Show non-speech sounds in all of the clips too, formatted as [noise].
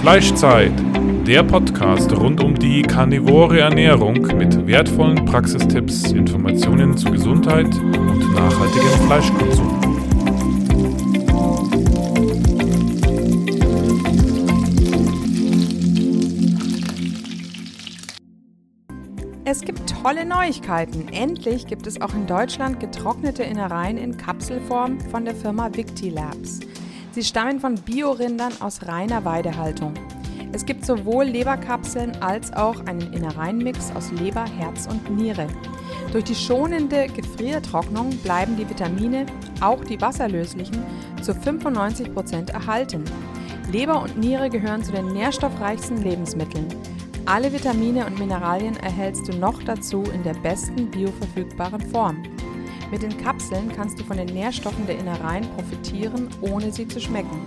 Fleischzeit, der Podcast rund um die karnivore Ernährung mit wertvollen Praxistipps, Informationen zu Gesundheit und nachhaltigem Fleischkonsum. Es gibt tolle Neuigkeiten. Endlich gibt es auch in Deutschland getrocknete Innereien in Kapselform von der Firma Victilabs. Sie stammen von Biorindern aus reiner Weidehaltung. Es gibt sowohl Leberkapseln als auch einen Innereienmix aus Leber, Herz und Niere. Durch die schonende Gefriertrocknung bleiben die Vitamine, auch die wasserlöslichen, zu 95 Prozent erhalten. Leber und Niere gehören zu den nährstoffreichsten Lebensmitteln. Alle Vitamine und Mineralien erhältst du noch dazu in der besten bioverfügbaren Form. Mit den Kapseln kannst du von den Nährstoffen der Innereien profitieren, ohne sie zu schmecken.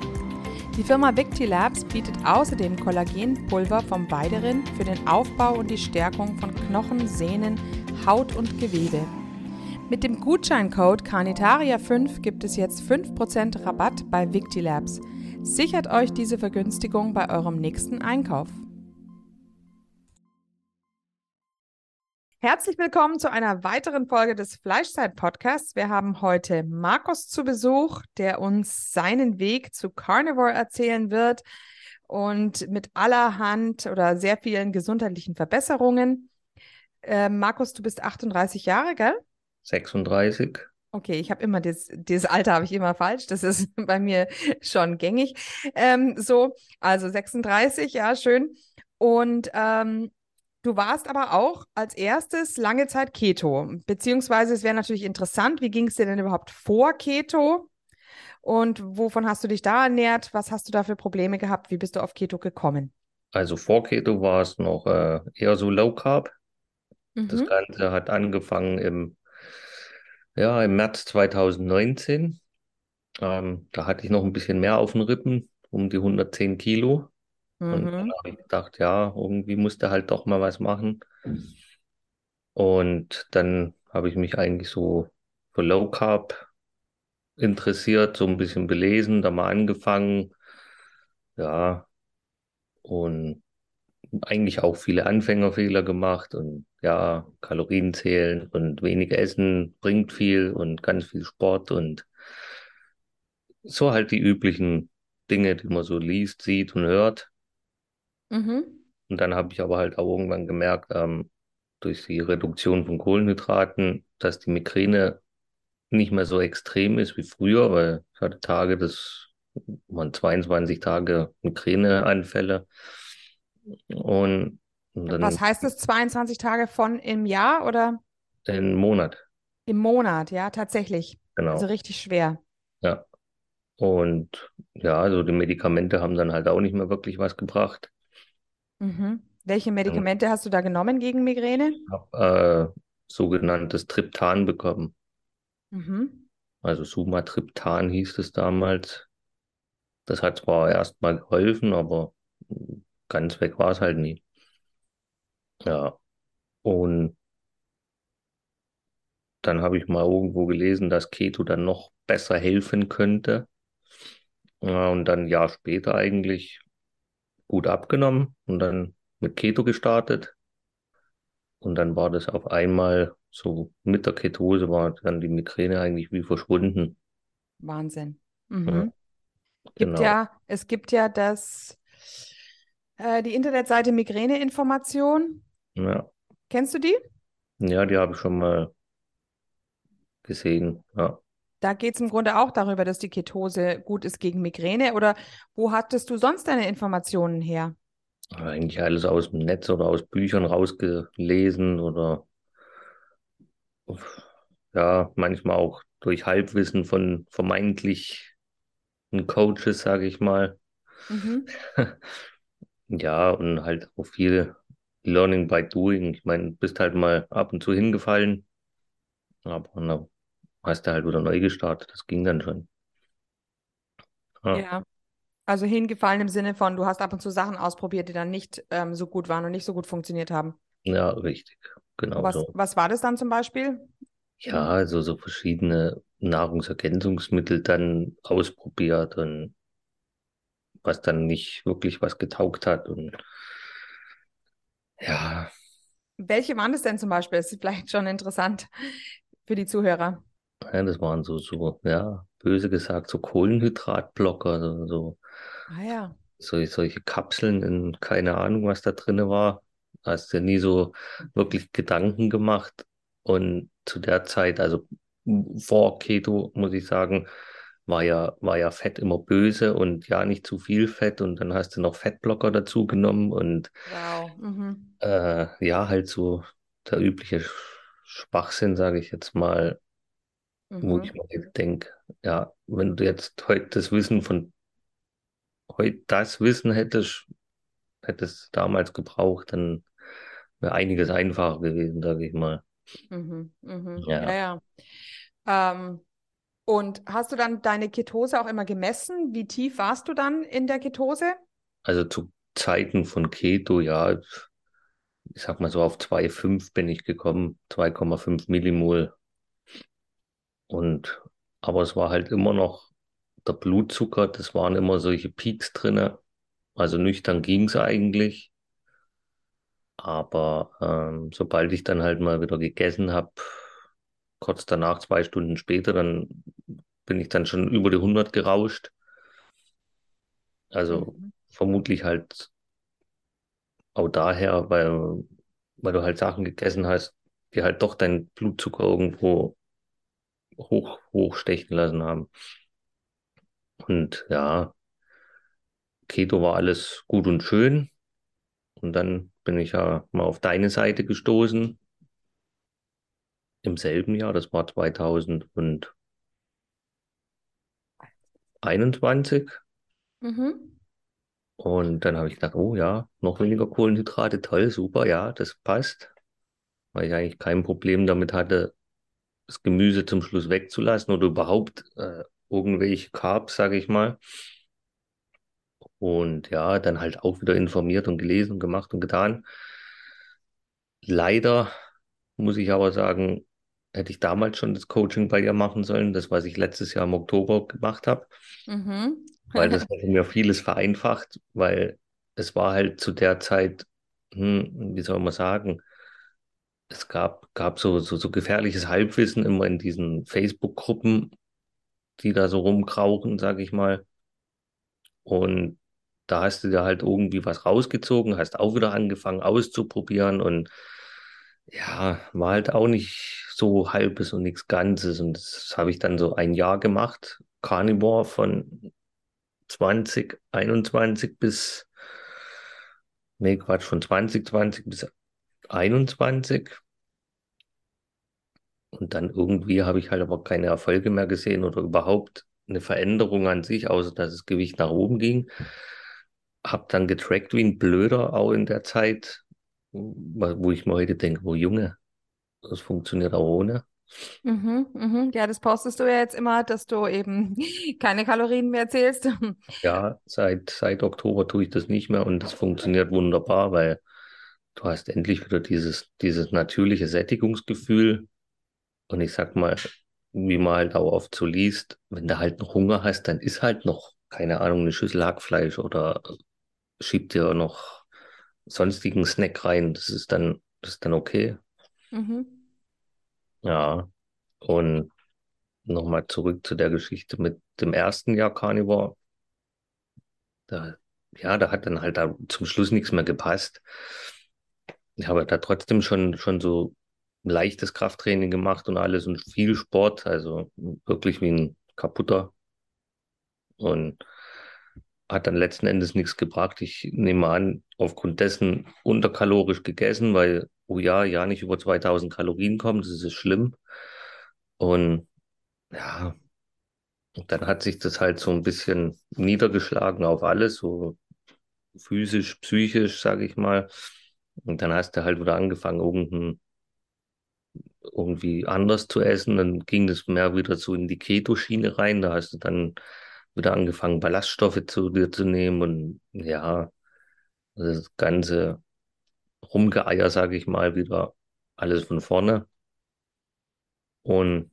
Die Firma Victilabs bietet außerdem Kollagenpulver vom Weiderind für den Aufbau und die Stärkung von Knochen, Sehnen, Haut und Gewebe. Mit dem Gutscheincode Carnitaria5 gibt es jetzt 5% Rabatt bei Victilabs. Sichert euch diese Vergünstigung bei eurem nächsten Einkauf. Herzlich willkommen zu einer weiteren Folge des Fleischzeit-Podcasts. Wir haben heute Markus zu Besuch, der uns seinen Weg zu Carnivore erzählen wird und mit allerhand oder sehr vielen gesundheitlichen Verbesserungen. Äh, Markus, du bist 38 Jahre, gell? 36. Okay, ich habe immer das, das Alter habe ich immer falsch. Das ist [laughs] bei mir schon gängig. Ähm, so, also 36, ja, schön. Und ähm, Du warst aber auch als erstes lange Zeit Keto, beziehungsweise es wäre natürlich interessant, wie ging es dir denn überhaupt vor Keto und wovon hast du dich da ernährt? Was hast du da für Probleme gehabt? Wie bist du auf Keto gekommen? Also vor Keto war es noch äh, eher so Low Carb. Mhm. Das Ganze hat angefangen im, ja, im März 2019. Ähm, da hatte ich noch ein bisschen mehr auf den Rippen, um die 110 Kilo. Und dann mhm. habe ich gedacht, ja, irgendwie musste halt doch mal was machen. Und dann habe ich mich eigentlich so für Low Carb interessiert, so ein bisschen belesen, da mal angefangen. Ja, und eigentlich auch viele Anfängerfehler gemacht und ja, Kalorien zählen und weniger Essen bringt viel und ganz viel Sport und so halt die üblichen Dinge, die man so liest, sieht und hört. Mhm. Und dann habe ich aber halt auch irgendwann gemerkt, ähm, durch die Reduktion von Kohlenhydraten, dass die Migräne nicht mehr so extrem ist wie früher, weil ich hatte Tage, das waren 22 Tage Migräneanfälle. Und, und dann, Was heißt das, 22 Tage von im Jahr oder? Im Monat. Im Monat, ja, tatsächlich. Genau. Also richtig schwer. Ja. Und ja, also die Medikamente haben dann halt auch nicht mehr wirklich was gebracht. Mhm. Welche Medikamente hast du da genommen gegen Migräne? Ich habe äh, sogenanntes Triptan bekommen. Mhm. Also Sumatriptan hieß es damals. Das hat zwar erstmal geholfen, aber ganz weg war es halt nie. Ja. Und dann habe ich mal irgendwo gelesen, dass Keto dann noch besser helfen könnte. Und dann ein Jahr später eigentlich gut abgenommen und dann mit Keto gestartet. Und dann war das auf einmal so mit der Ketose war dann die Migräne eigentlich wie verschwunden. Wahnsinn. Mhm. Ja, gibt genau. ja, es gibt ja das, äh, die Internetseite Migräneinformation. Ja. Kennst du die? Ja, die habe ich schon mal gesehen. Ja. Da geht es im Grunde auch darüber, dass die Ketose gut ist gegen Migräne. Oder wo hattest du sonst deine Informationen her? Eigentlich alles aus dem Netz oder aus Büchern rausgelesen oder ja, manchmal auch durch Halbwissen von vermeintlich Coaches, sage ich mal. Mhm. [laughs] ja, und halt auch viel Learning by Doing. Ich meine, bist halt mal ab und zu hingefallen, aber hast du halt wieder neu gestartet. Das ging dann schon. Ja. ja. Also hingefallen im Sinne von, du hast ab und zu Sachen ausprobiert, die dann nicht ähm, so gut waren und nicht so gut funktioniert haben. Ja, richtig. Genau was, so. Was war das dann zum Beispiel? Ja, also so verschiedene Nahrungsergänzungsmittel dann ausprobiert und was dann nicht wirklich was getaugt hat. Und ja, Welche waren das denn zum Beispiel? Das ist vielleicht schon interessant für die Zuhörer. Ja, das waren so, so, ja, böse gesagt, so Kohlenhydratblocker, so, so Ah ja. solche, solche Kapseln in keine Ahnung, was da drin war. Hast dir nie so wirklich Gedanken gemacht. Und zu der Zeit, also vor Keto, muss ich sagen, war ja, war ja Fett immer böse und ja, nicht zu viel Fett. Und dann hast du noch Fettblocker dazu genommen und Wow. Mhm. äh, ja, halt so der übliche Sch- Schwachsinn, sage ich jetzt mal, wo ich Mhm. mir denke, ja, wenn du jetzt heute das Wissen von heute das Wissen hättest, hättest damals gebraucht, dann wäre einiges einfacher gewesen, sage ich mal. Mhm. Mhm. Ja. Ja, ja. Ähm, und hast du dann deine Ketose auch immer gemessen? Wie tief warst du dann in der Ketose? Also zu Zeiten von Keto, ja, ich sag mal so auf 2,5 bin ich gekommen, 2,5 Millimol. Und aber es war halt immer noch der Blutzucker, das waren immer solche Peaks drinne. Also nüchtern ging's eigentlich. Aber ähm, sobald ich dann halt mal wieder gegessen habe, kurz danach, zwei Stunden später, dann bin ich dann schon über die 100 gerauscht. Also Mhm. vermutlich halt auch daher, weil, weil du halt Sachen gegessen hast, die halt doch deinen Blutzucker irgendwo hoch, hochstechen lassen haben. Und ja, Keto war alles gut und schön. Und dann bin ich ja mal auf deine Seite gestoßen im selben Jahr, das war 2021. Mhm. Und dann habe ich gedacht, oh ja, noch weniger Kohlenhydrate, toll, super, ja, das passt. Weil ich eigentlich kein Problem damit hatte, das Gemüse zum Schluss wegzulassen oder überhaupt äh, irgendwelche Carbs, sage ich mal. Und ja, dann halt auch wieder informiert und gelesen und gemacht und getan. Leider muss ich aber sagen, hätte ich damals schon das Coaching bei ihr machen sollen, das, was ich letztes Jahr im Oktober gemacht habe, Mhm. weil das [laughs] hätte mir vieles vereinfacht, weil es war halt zu der Zeit, hm, wie soll man sagen, es gab, gab so, so, so gefährliches Halbwissen immer in diesen Facebook-Gruppen, die da so rumkrauchen, sag ich mal. Und da hast du dir halt irgendwie was rausgezogen, hast auch wieder angefangen auszuprobieren und ja, war halt auch nicht so halbes und nichts Ganzes. Und das habe ich dann so ein Jahr gemacht. Carnivore von 2021 bis, nee, Quatsch, von 2020 bis 21. Und dann irgendwie habe ich halt aber keine Erfolge mehr gesehen oder überhaupt eine Veränderung an sich, außer dass das Gewicht nach oben ging. Hab dann getrackt wie ein Blöder auch in der Zeit, wo ich mir heute denke, wo Junge, das funktioniert auch ohne. Mhm. Mhm. Ja, das postest du ja jetzt immer, dass du eben [laughs] keine Kalorien mehr zählst. Ja, seit, seit Oktober tue ich das nicht mehr und das funktioniert wunderbar, weil du hast endlich wieder dieses, dieses natürliche Sättigungsgefühl. Und ich sag mal, wie man halt auch oft so liest, wenn du halt noch Hunger hast, dann ist halt noch, keine Ahnung, eine Schüssel Hackfleisch oder schieb dir noch sonstigen Snack rein. Das ist dann, das ist dann okay. Mhm. Ja. Und nochmal zurück zu der Geschichte mit dem ersten Jahr Carnivore. Da, ja, da hat dann halt da zum Schluss nichts mehr gepasst. Ich habe da trotzdem schon, schon so leichtes Krafttraining gemacht und alles und viel Sport, also wirklich wie ein kaputter. Und hat dann letzten Endes nichts gebracht. Ich nehme an, aufgrund dessen unterkalorisch gegessen, weil, oh ja, ja nicht über 2000 Kalorien kommt, das ist schlimm. Und ja, und dann hat sich das halt so ein bisschen niedergeschlagen auf alles, so physisch, psychisch, sage ich mal. Und dann hast du halt wieder angefangen, irgendein, irgendwie anders zu essen. Dann ging das mehr wieder so in die Keto-Schiene rein. Da hast du dann wieder angefangen, Ballaststoffe zu dir zu nehmen. Und ja, das ganze Rumgeeier, sage ich mal, wieder alles von vorne. Und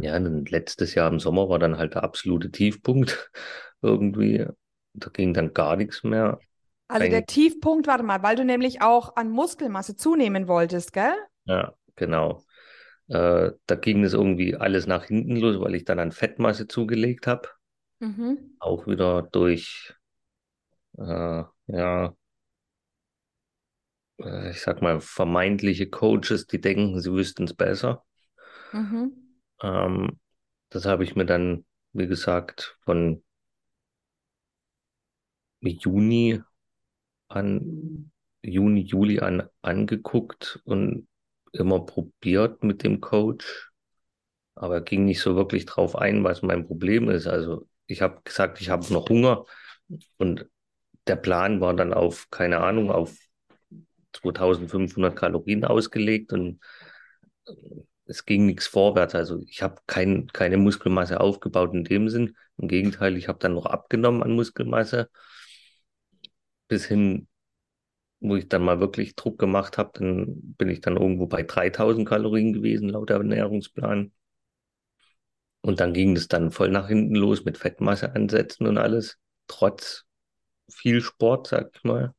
ja, dann letztes Jahr im Sommer war dann halt der absolute Tiefpunkt [laughs] irgendwie. da ging dann gar nichts mehr. Also der Tiefpunkt, warte mal, weil du nämlich auch an Muskelmasse zunehmen wolltest, gell? Ja, genau. Äh, da ging es irgendwie alles nach hinten los, weil ich dann an Fettmasse zugelegt habe. Mhm. Auch wieder durch, äh, ja, äh, ich sag mal, vermeintliche Coaches, die denken, sie wüssten es besser. Mhm. Ähm, das habe ich mir dann, wie gesagt, von Juni an, Juni, Juli an angeguckt und immer probiert mit dem Coach, aber ging nicht so wirklich drauf ein, was mein Problem ist. Also ich habe gesagt, ich habe noch Hunger und der Plan war dann auf, keine Ahnung, auf 2500 Kalorien ausgelegt und es ging nichts vorwärts. Also ich habe kein, keine Muskelmasse aufgebaut in dem Sinn. Im Gegenteil, ich habe dann noch abgenommen an Muskelmasse. Bis hin, wo ich dann mal wirklich Druck gemacht habe, dann bin ich dann irgendwo bei 3000 Kalorien gewesen, laut Ernährungsplan. Und dann ging es dann voll nach hinten los mit Fettmasse ansetzen und alles, trotz viel Sport, sag ich mal.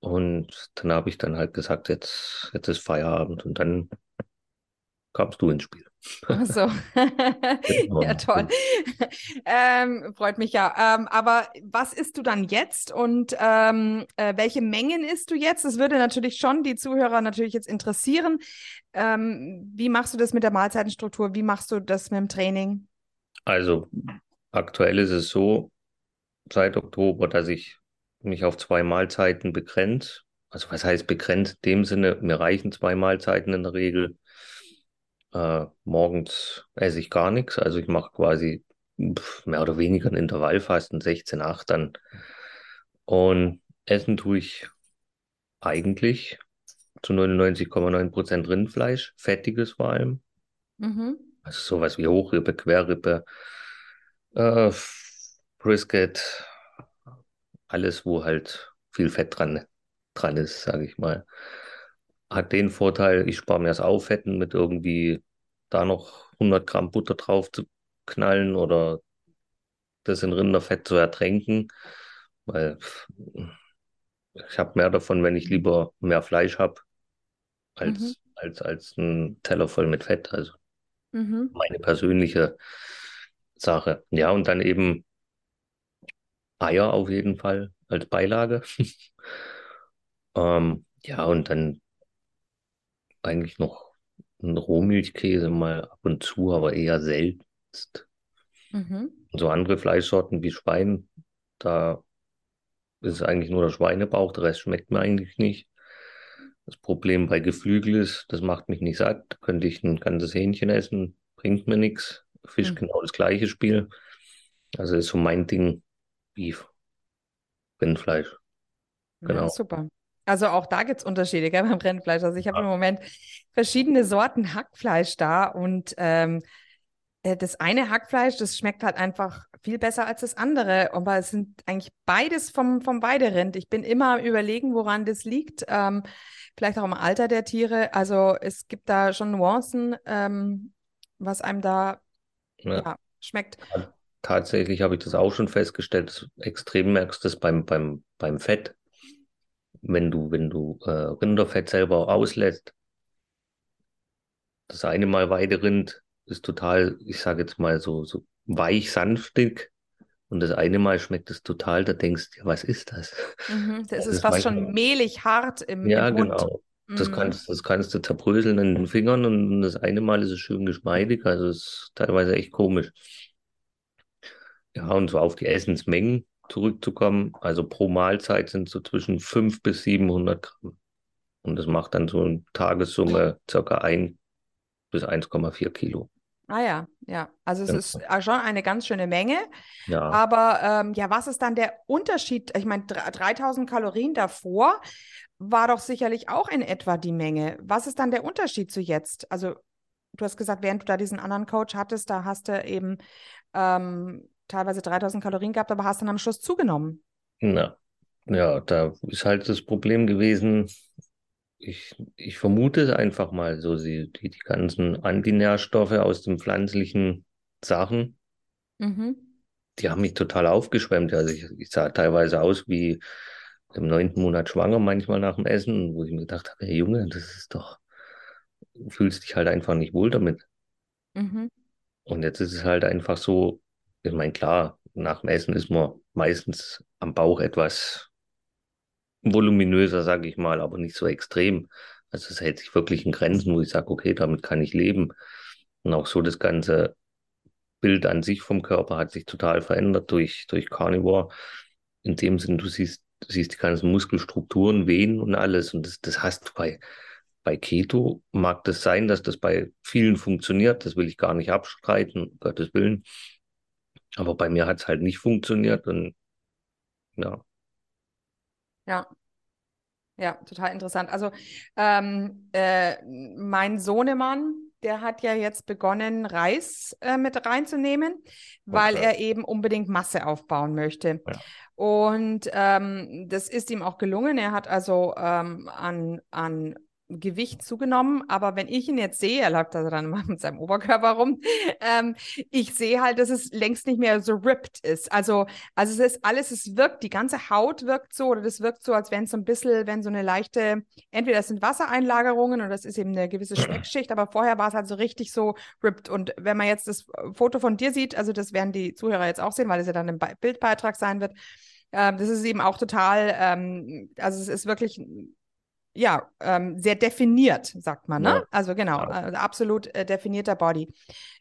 Und dann habe ich dann halt gesagt, jetzt, jetzt ist Feierabend und dann kamst du ins Spiel. Ach so. [laughs] ja, toll. [laughs] Ähm, freut mich ja. Ähm, aber was isst du dann jetzt und ähm, äh, welche Mengen isst du jetzt? Das würde natürlich schon die Zuhörer natürlich jetzt interessieren. Ähm, wie machst du das mit der Mahlzeitenstruktur? Wie machst du das mit dem Training? Also aktuell ist es so, seit Oktober, dass ich mich auf zwei Mahlzeiten begrenze. Also was heißt begrenzt? In dem Sinne, mir reichen zwei Mahlzeiten in der Regel. Äh, morgens esse ich gar nichts. Also ich mache quasi mehr oder weniger ein Intervallfasten, 16,8 dann. Und essen tue ich eigentlich zu 99,9 Prozent Rindfleisch, fettiges vor allem. Mhm. Also sowas wie Hochrippe, Querrippe, äh, Brisket, alles, wo halt viel Fett dran, dran ist, sage ich mal. Hat den Vorteil, ich spare mir das Auffetten mit irgendwie da noch 100 Gramm Butter drauf zu knallen oder das in Rinderfett zu ertränken, weil ich habe mehr davon, wenn ich lieber mehr Fleisch habe, als, mhm. als, als ein Teller voll mit Fett. Also mhm. meine persönliche Sache. Ja, und dann eben Eier auf jeden Fall als Beilage. [laughs] ähm, ja, und dann eigentlich noch ein Rohmilchkäse mal ab und zu, aber eher selten. Mhm. Und so andere Fleischsorten wie Schwein, da ist es eigentlich nur der Schweinebauch, der Rest schmeckt mir eigentlich nicht. Das Problem bei Geflügel ist, das macht mich nicht satt. Da könnte ich ein ganzes Hähnchen essen, bringt mir nichts. Fisch mhm. genau das gleiche Spiel. Also ist so mein Ding, Beef. Rindfleisch. Genau. Ja, super. Also auch da gibt es Unterschiede gell, [laughs] beim Rindfleisch. Also ich habe ja. im Moment verschiedene Sorten Hackfleisch da und ähm, äh, das eine Hackfleisch, das schmeckt halt einfach viel besser als das andere. Aber es sind eigentlich beides vom, vom Weiderind. Ich bin immer am überlegen, woran das liegt. Ähm, vielleicht auch im Alter der Tiere. Also es gibt da schon Nuancen, ähm, was einem da ja. Ja, schmeckt tatsächlich habe ich das auch schon festgestellt, extrem merkst du das beim, beim, beim Fett. Wenn du, wenn du äh, Rinderfett selber auslässt, das eine Mal Weiderind ist total, ich sage jetzt mal so, so weich, sanftig. Und das eine Mal schmeckt es total, da denkst du, ja, was ist das? Mhm, das, [laughs] das ist fast schon mehlig hart im, ja, im Mund. Ja, genau. Das, mhm. kannst, das kannst du zerbröseln in den Fingern und das eine Mal ist es schön geschmeidig. Also es ist teilweise echt komisch. Ja, und so auf die Essensmengen zurückzukommen. Also pro Mahlzeit sind so zwischen 5 bis 700 Gramm. Und das macht dann so eine Tagessumme circa 1 bis 1,4 Kilo. Ah ja, ja. Also es ja. ist schon eine ganz schöne Menge. Ja. Aber ähm, ja, was ist dann der Unterschied? Ich meine, 3000 Kalorien davor war doch sicherlich auch in etwa die Menge. Was ist dann der Unterschied zu jetzt? Also du hast gesagt, während du da diesen anderen Coach hattest, da hast du eben ähm, teilweise 3000 Kalorien gehabt, aber hast dann am Schluss zugenommen. Na, ja, da ist halt das Problem gewesen, ich, ich vermute es einfach mal so, die, die, die ganzen Antinährstoffe aus den pflanzlichen Sachen, mhm. die haben mich total aufgeschwemmt. Also ich, ich sah teilweise aus wie im neunten Monat schwanger, manchmal nach dem Essen, wo ich mir gedacht habe, hey Junge, das ist doch, du fühlst dich halt einfach nicht wohl damit. Mhm. Und jetzt ist es halt einfach so, ich meine, klar, nach dem Essen ist man meistens am Bauch etwas voluminöser, sage ich mal, aber nicht so extrem. Also es hält sich wirklich in Grenzen, wo ich sage, okay, damit kann ich leben. Und auch so das ganze Bild an sich vom Körper hat sich total verändert durch, durch Carnivore. In dem Sinn, du siehst, du siehst die ganzen Muskelstrukturen, Venen und alles. Und das, das hast du bei, bei Keto. Mag das sein, dass das bei vielen funktioniert. Das will ich gar nicht abstreiten, um Gottes Willen. Aber bei mir hat es halt nicht funktioniert. Und ja, Ja, ja, total interessant. Also ähm, äh, mein Sohnemann, der hat ja jetzt begonnen, Reis äh, mit reinzunehmen, weil Okay. er eben unbedingt Masse aufbauen möchte. Ja. Und ähm, das ist ihm auch gelungen. Er hat also ähm, an, an Gewicht zugenommen, aber wenn ich ihn jetzt sehe, er läuft also dann mit seinem Oberkörper rum, ähm, ich sehe halt, dass es längst nicht mehr so ripped ist. Also, also es ist alles, es wirkt, die ganze Haut wirkt so oder das wirkt so, als wenn es so ein bisschen, wenn so eine leichte, entweder es sind Wassereinlagerungen oder das ist eben eine gewisse Speckschicht, aber vorher war es halt so richtig so ripped. Und wenn man jetzt das Foto von dir sieht, also das werden die Zuhörer jetzt auch sehen, weil es ja dann im Be- Bildbeitrag sein wird, ähm, das ist eben auch total, ähm, also es ist wirklich ja, ähm, sehr definiert, sagt man, ne? Ja, Also genau, also absolut äh, definierter Body.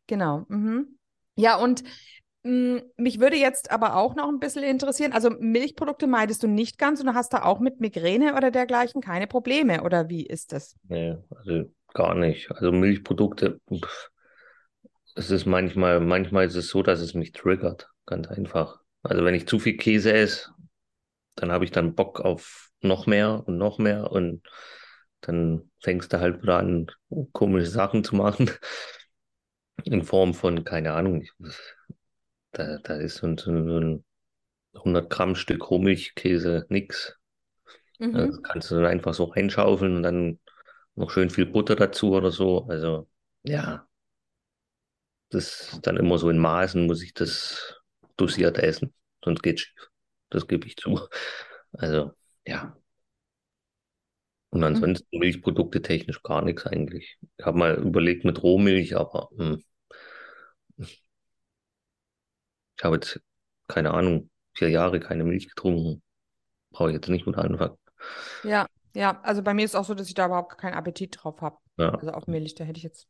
Genau. Mhm. Ja, und mh, mich würde jetzt aber auch noch ein bisschen interessieren, also Milchprodukte meidest du nicht ganz und du hast da auch mit Migräne oder dergleichen keine Probleme, oder wie ist das? nee, also gar nicht. Also Milchprodukte, pff, es ist manchmal, manchmal ist es so, dass es mich triggert. Ganz einfach. Also wenn ich zu viel Käse esse, dann habe ich dann Bock auf noch mehr und noch mehr und dann fängst du halt wieder an, komische Sachen zu machen. [laughs] In Form von, keine Ahnung, da, da ist so ein, so ein 100 Gramm Stück Rohmilchkäse nix. Mhm. Also das kannst du dann einfach so reinschaufeln und dann noch schön viel Butter dazu oder so. Also ja, das ist dann immer so in Maßen, muss ich das dosiert essen, sonst geht's schief. Das gebe ich zu. Also ja. Und ansonsten Milchprodukte technisch gar nichts eigentlich. Ich habe mal überlegt mit Rohmilch, aber hm, ich habe jetzt, keine Ahnung, vier Jahre keine Milch getrunken. Brauche ich jetzt nicht mit anfangen. Ja, ja, also bei mir ist auch so, dass ich da überhaupt keinen Appetit drauf habe. Ja, Also auf Milch, da hätte ich jetzt,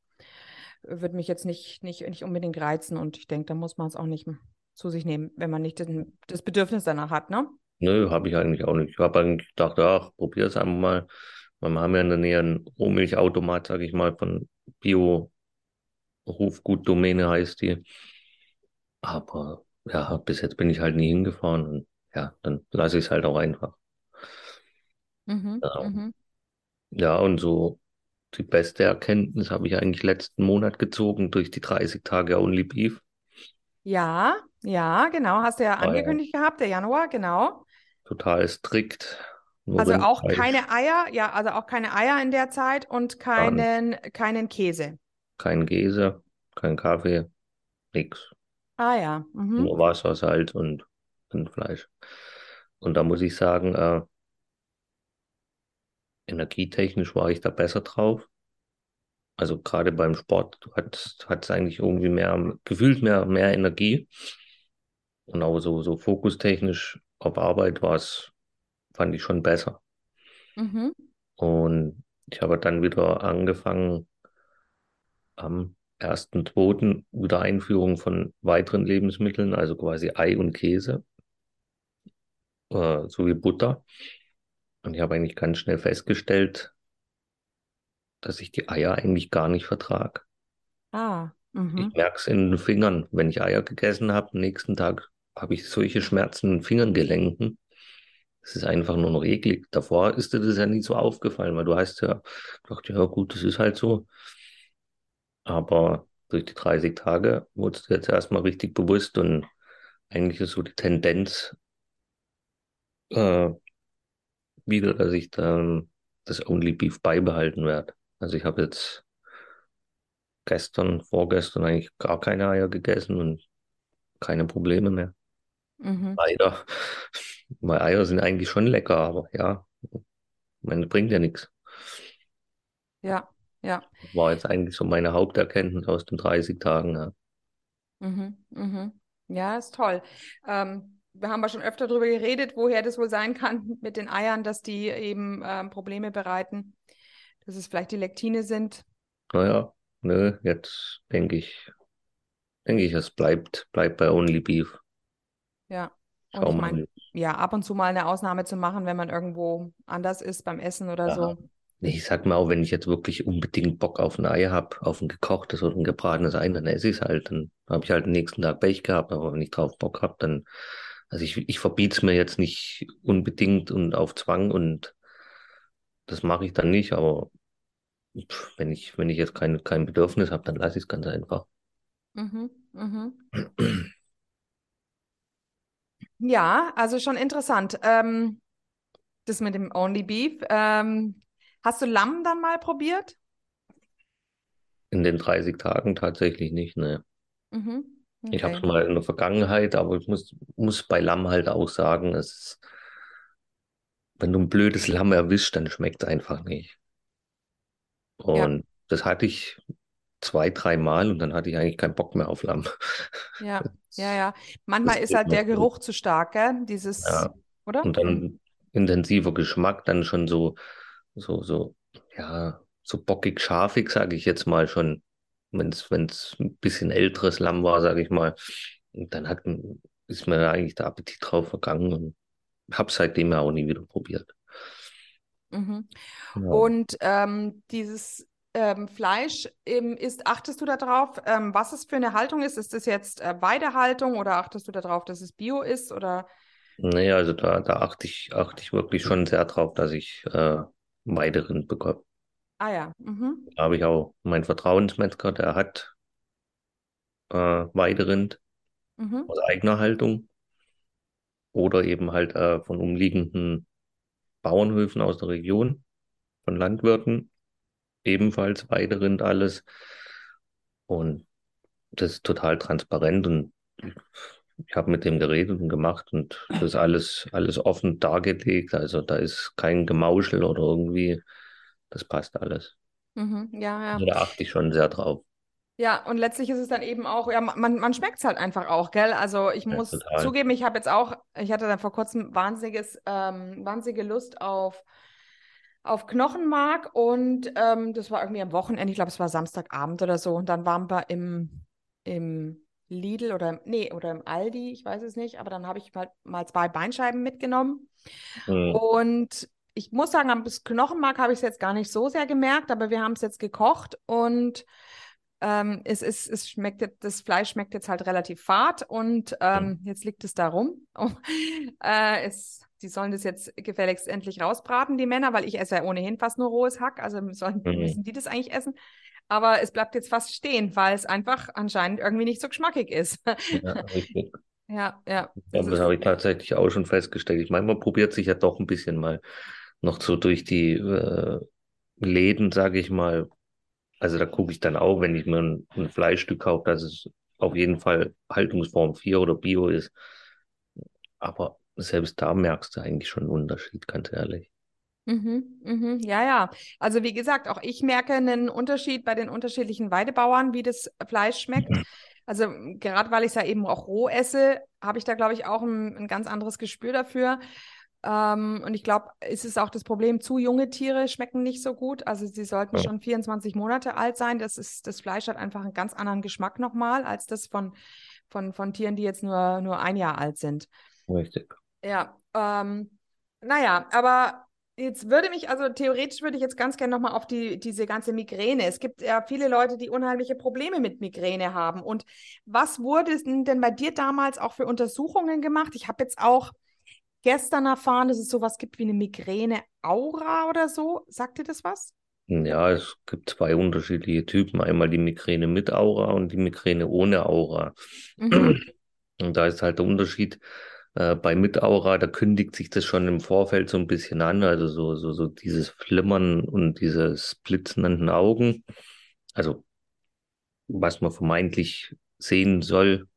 würde mich jetzt nicht, nicht, nicht unbedingt reizen und ich denke, da muss man es auch nicht zu sich nehmen, wenn man nicht den, das Bedürfnis danach hat, ne? Nö, habe ich eigentlich auch nicht. Ich habe eigentlich gedacht, ach, probier es einfach mal. Wir haben ja in der Nähe einen Rohmilchautomat, sage ich mal, von Bio Hofgut Domäne heißt die. Aber ja, bis jetzt bin ich halt nie hingefahren und ja, dann lasse ich es halt auch einfach. Mhm, Ja, mhm. ja, und so die beste Erkenntnis habe ich eigentlich letzten Monat gezogen durch die 30 Tage Only Beef. Ja, ja, genau, hast du ja War ja angekündigt gehabt, der Januar, genau. Total strikt. Also auch Rindfleisch, keine Eier, ja, also auch keine Eier in der Zeit und keinen, keinen Käse. Kein Käse, kein Kaffee, nix. Ah ja, mhm. Nur Wasser, Salz und Rindfleisch. Und da muss ich sagen, äh, energietechnisch war ich da besser drauf. Also gerade beim Sport, hattest, hattest eigentlich irgendwie mehr, gefühlt mehr, mehr Energie. Und auch so, so fokustechnisch auf Arbeit war es, fand ich schon besser. Mhm. Und ich habe dann wieder angefangen, am 1.2. wieder Einführung von weiteren Lebensmitteln, also quasi Ei und Käse, äh, sowie Butter. Und ich habe eigentlich ganz schnell festgestellt, dass ich die Eier eigentlich gar nicht vertrage. Ah, Ich mhm. merke es in den Fingern. Wenn ich Eier gegessen habe, am nächsten Tag habe ich solche Schmerzen in den Fingergelenken. Es ist einfach nur noch eklig. Davor ist dir das ja nie so aufgefallen, weil du hast ja gedacht, ja gut, das ist halt so. Aber durch die 30 Tage wurde es jetzt erstmal richtig bewusst und eigentlich ist so die Tendenz äh, wieder, dass ich dann das Only Beef beibehalten werde. Also ich habe jetzt gestern, vorgestern eigentlich gar keine Eier gegessen und keine Probleme mehr. Mhm. Leider. Weil Eier sind eigentlich schon lecker, aber ja, man bringt ja nichts. Ja, ja. War jetzt eigentlich so meine Haupterkenntnis aus den 30 Tagen. Ja. Mhm. Mhm. Ja, ist toll. Ähm, wir haben ja schon öfter darüber geredet, woher das wohl sein kann mit den Eiern, dass die eben ähm, Probleme bereiten, dass es vielleicht die Lektine sind. Naja, nö, jetzt denke ich, denke ich, es bleibt, bleibt bei Only Beef. Ja. Und ich mal. meine, ja, ab und zu mal eine Ausnahme zu machen, wenn man irgendwo anders ist beim Essen oder Ja. so. Ich sag mal auch, wenn ich jetzt wirklich unbedingt Bock auf ein Ei habe, auf ein gekochtes oder ein gebratenes Ei, dann esse ich es halt. Dann habe ich halt den nächsten Tag Pech gehabt, aber wenn ich drauf Bock habe, dann, also ich, ich verbiete es mir jetzt nicht unbedingt und auf Zwang und das mache ich dann nicht, aber pff, wenn ich, wenn ich jetzt kein, kein Bedürfnis habe, dann lasse ich es ganz einfach. Mhm. Mhm. [clears throat] Ja, also schon interessant. Ähm, das mit dem Only Beef. Ähm, hast du Lamm dann mal probiert? In den 30 Tagen tatsächlich nicht, ne. Mhm. Ich habe es Okay. mal in der Vergangenheit, aber ich muss, muss bei Lamm halt auch sagen, es ist, wenn du ein blödes Lamm erwischst, dann schmeckt es einfach nicht. Ja, Und das hatte ich zwei, drei Mal und dann hatte ich eigentlich keinen Bock mehr auf Lamm. ja, ja, [laughs] Das, ja. das Manchmal ist geht halt der. Geruch zu stark, gell? Dieses, Ja. oder? Und dann intensiver Geschmack, dann schon so, so, so, ja, so bockig scharfig, sage ich jetzt mal schon. Wenn es, es ein bisschen älteres Lamm war, sage ich mal, und dann hat, ist mir da eigentlich der Appetit drauf vergangen und habe seitdem ja auch nie wieder probiert. Mhm. Ja. Und ähm, dieses ähm, Fleisch ähm, ist, achtest du darauf, ähm, was es für eine Haltung ist? Ist das jetzt äh, Weidehaltung oder achtest du darauf, dass es Bio ist? Oder Nee, also da, da achte ich, achte ich wirklich schon sehr drauf, dass ich äh, Weiderind bekomme. ah ja, mhm. Da habe ich auch meinen Vertrauensmetzger, der hat äh, Weiderind Mhm. aus eigener Haltung oder eben halt äh, von umliegenden Bauernhöfen aus der Region, von Landwirten, ebenfalls Weiderind alles. Und das ist total transparent und ich habe mit dem geredet und gemacht und das ist alles, alles offen dargelegt. Also da ist kein Gemauschel oder irgendwie, das passt alles. Mhm. Ja, ja. Also da achte ich schon sehr drauf. Ja, und letztlich ist es dann eben auch, ja, man, man schmeckt es halt einfach auch, gell? Also ich Ja, muss total. zugeben, ich habe jetzt auch, ich hatte dann vor kurzem wahnsinniges, ähm, wahnsinnige Lust auf, auf Knochenmark und ähm, das war irgendwie am Wochenende, ich glaube, es war Samstagabend oder so. Und dann waren wir im, im Lidl oder im, nee, oder im Aldi, ich weiß es nicht, aber dann habe ich mal, mal zwei Beinscheiben mitgenommen. Hm. Und ich muss sagen, am Knochenmark habe ich es jetzt gar nicht so sehr gemerkt, aber wir haben es jetzt gekocht und ähm, es ist, es schmeckt, das Fleisch schmeckt jetzt halt relativ fad und ähm, jetzt liegt es da rum. [laughs] Äh, es, die sollen das jetzt gefälligst endlich rausbraten, die Männer, weil ich esse ja ohnehin fast nur rohes Hack, also sollen, Mhm. müssen die das eigentlich essen. Aber es bleibt jetzt fast stehen, weil es einfach anscheinend irgendwie nicht so geschmackig ist. Ja, richtig. [laughs] Ja, ja. Ja, Das das ist, habe ich tatsächlich auch schon festgestellt. Ich meine, man probiert sich ja doch ein bisschen mal noch so durch die äh, Läden, sage ich mal. Also da gucke ich dann auch, wenn ich mir ein, ein Fleischstück kaufe, dass es auf jeden Fall Haltungsform 4 oder Bio ist. Aber selbst da merkst du eigentlich schon einen Unterschied, ganz ehrlich. Mhm, mhm, ja, ja. Also wie gesagt, auch ich merke einen Unterschied bei den unterschiedlichen Weidebauern, wie das Fleisch schmeckt. Also m, gerade weil ich es ja eben auch roh esse, habe ich da, glaube ich, auch ein, ein ganz anderes Gespür dafür. Ähm, und ich glaube, es ist auch das Problem, zu junge Tiere schmecken nicht so gut. Also sie sollten Ja. schon 24 Monate alt sein. Das ist, das Fleisch hat einfach einen ganz anderen Geschmack nochmal als das von, von, von Tieren, die jetzt nur, nur ein Jahr alt sind. Richtig. Ja, ähm, naja, aber jetzt würde mich, also theoretisch würde ich jetzt ganz gerne nochmal auf die, diese ganze Migräne. Es gibt ja viele Leute, die unheimliche Probleme mit Migräne haben. Und was wurde denn bei dir damals auch für Untersuchungen gemacht? Ich habe jetzt auch gestern erfahren, dass es sowas gibt wie eine Migräne-Aura oder so. Sagt dir das was? Ja, es gibt zwei unterschiedliche Typen. Einmal die Migräne mit Aura und die Migräne ohne Aura. Mhm. Und da ist halt der Unterschied äh, bei Mitaura, da kündigt sich das schon im Vorfeld so ein bisschen an, also so, so, so dieses Flimmern und dieses blitzenden Augen. Also, was man vermeintlich sehen soll.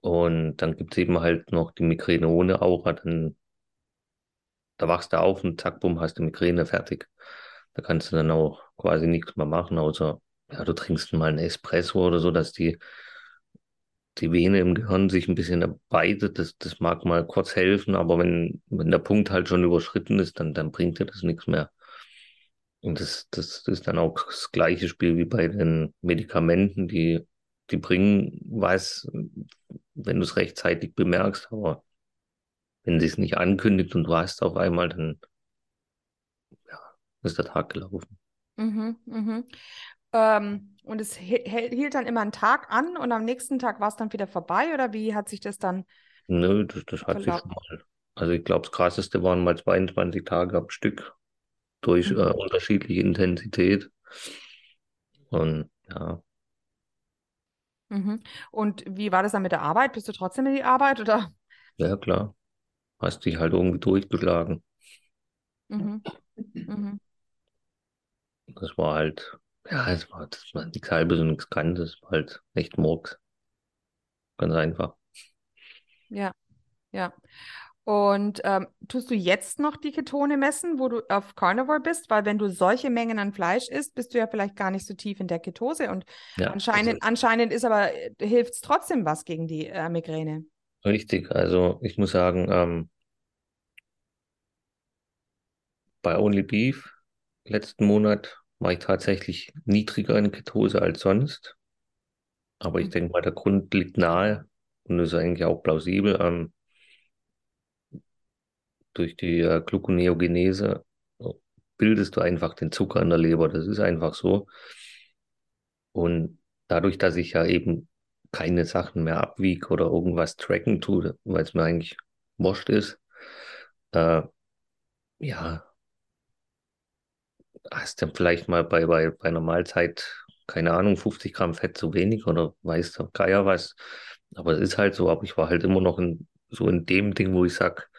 Und dann gibt es eben halt noch die Migräne ohne Aura. Dann, da wachst du auf und zack, bumm, hast du Migräne fertig. Da kannst du dann auch quasi nichts mehr machen, außer, ja, du trinkst mal einen Espresso oder so, dass die, die Vene im Gehirn sich ein bisschen erweitet. Das, das mag mal kurz helfen, aber wenn, wenn der Punkt halt schon überschritten ist, dann, dann bringt dir das nichts mehr. Und das, das ist dann auch das gleiche Spiel wie bei den Medikamenten, die, die bringen was, wenn du es rechtzeitig bemerkst, aber wenn sie es nicht ankündigt und du hast auf einmal, dann ja, ist der Tag gelaufen. Mhm, mhm. Ähm, und es hielt dann immer einen Tag an und am nächsten Tag war es dann wieder vorbei oder wie hat sich das dann? Nö, das, das hat sich schon mal. Also ich glaube, das krasseste waren mal 22 Tage am Stück durch mhm. äh, unterschiedliche Intensität. Und ja. Mhm. Und wie war das dann mit der Arbeit? Bist du trotzdem in die Arbeit oder? Ja, klar. Hast dich halt irgendwie durchgeschlagen. Mhm. Mhm. Das war halt, ja, es war, das war nichts halbes und nichts Ganzes, war halt echt Murks. Ganz einfach. Ja, ja. Und ähm, tust du jetzt noch die Ketone messen, wo du auf Carnivore bist? Weil wenn du solche Mengen an Fleisch isst, bist du ja vielleicht gar nicht so tief in der Ketose. Und ja, anscheinend, also, anscheinend ist aber, äh, hilft es trotzdem was gegen die äh, Migräne. Richtig, also ich muss sagen, ähm, bei Only Beef letzten Monat war ich tatsächlich niedriger in Ketose als sonst. Aber ich mhm. denke mal, der Grund liegt nahe und ist eigentlich auch plausibel. Ähm, durch die äh, Gluconeogenese bildest du einfach den Zucker in der Leber. Das ist einfach so. Und dadurch, dass ich ja eben keine Sachen mehr abwiege oder irgendwas tracken tue, weil es mir eigentlich wurscht ist, äh, ja, hast du vielleicht mal bei, bei, bei einer Mahlzeit, keine Ahnung, 50 Gramm Fett zu wenig oder weißt du, Geier was. Aber es ist halt so, aber ich war halt immer noch in, so in dem Ding, wo ich sag,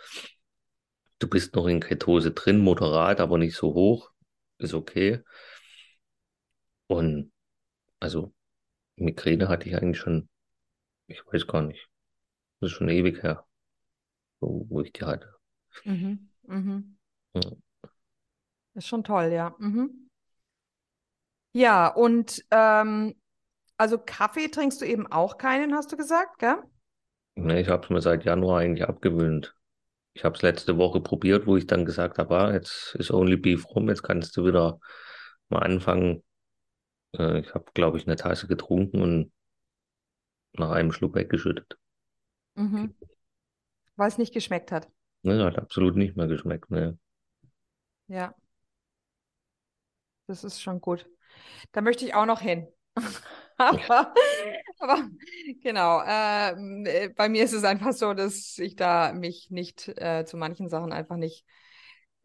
Du bist noch in Ketose drin, moderat, aber nicht so hoch. Ist okay. Und also Migräne hatte ich eigentlich schon, ich weiß gar nicht. Das ist schon ewig her, wo, wo ich die hatte. Mhm. Mhm. Ja. Ist schon toll, ja. Mhm. Ja, und ähm, also Kaffee trinkst du eben auch keinen, hast du gesagt, gell? Ne, ich habe es mir seit Januar eigentlich abgewöhnt. Ich habe es letzte Woche probiert, wo ich dann gesagt habe, ah, jetzt ist Only Beef rum, jetzt kannst du wieder mal anfangen. Äh, ich habe, glaube ich, eine Tasse getrunken und nach einem Schluck weggeschüttet. Mhm. Weil es nicht geschmeckt hat. Ne, hat absolut nicht mehr geschmeckt. Ne. Ja. Das ist schon gut. Da möchte ich auch noch hin. [laughs] aber, aber genau, ähm, äh, bei mir ist es einfach so, dass ich da mich nicht äh, zu manchen Sachen einfach nicht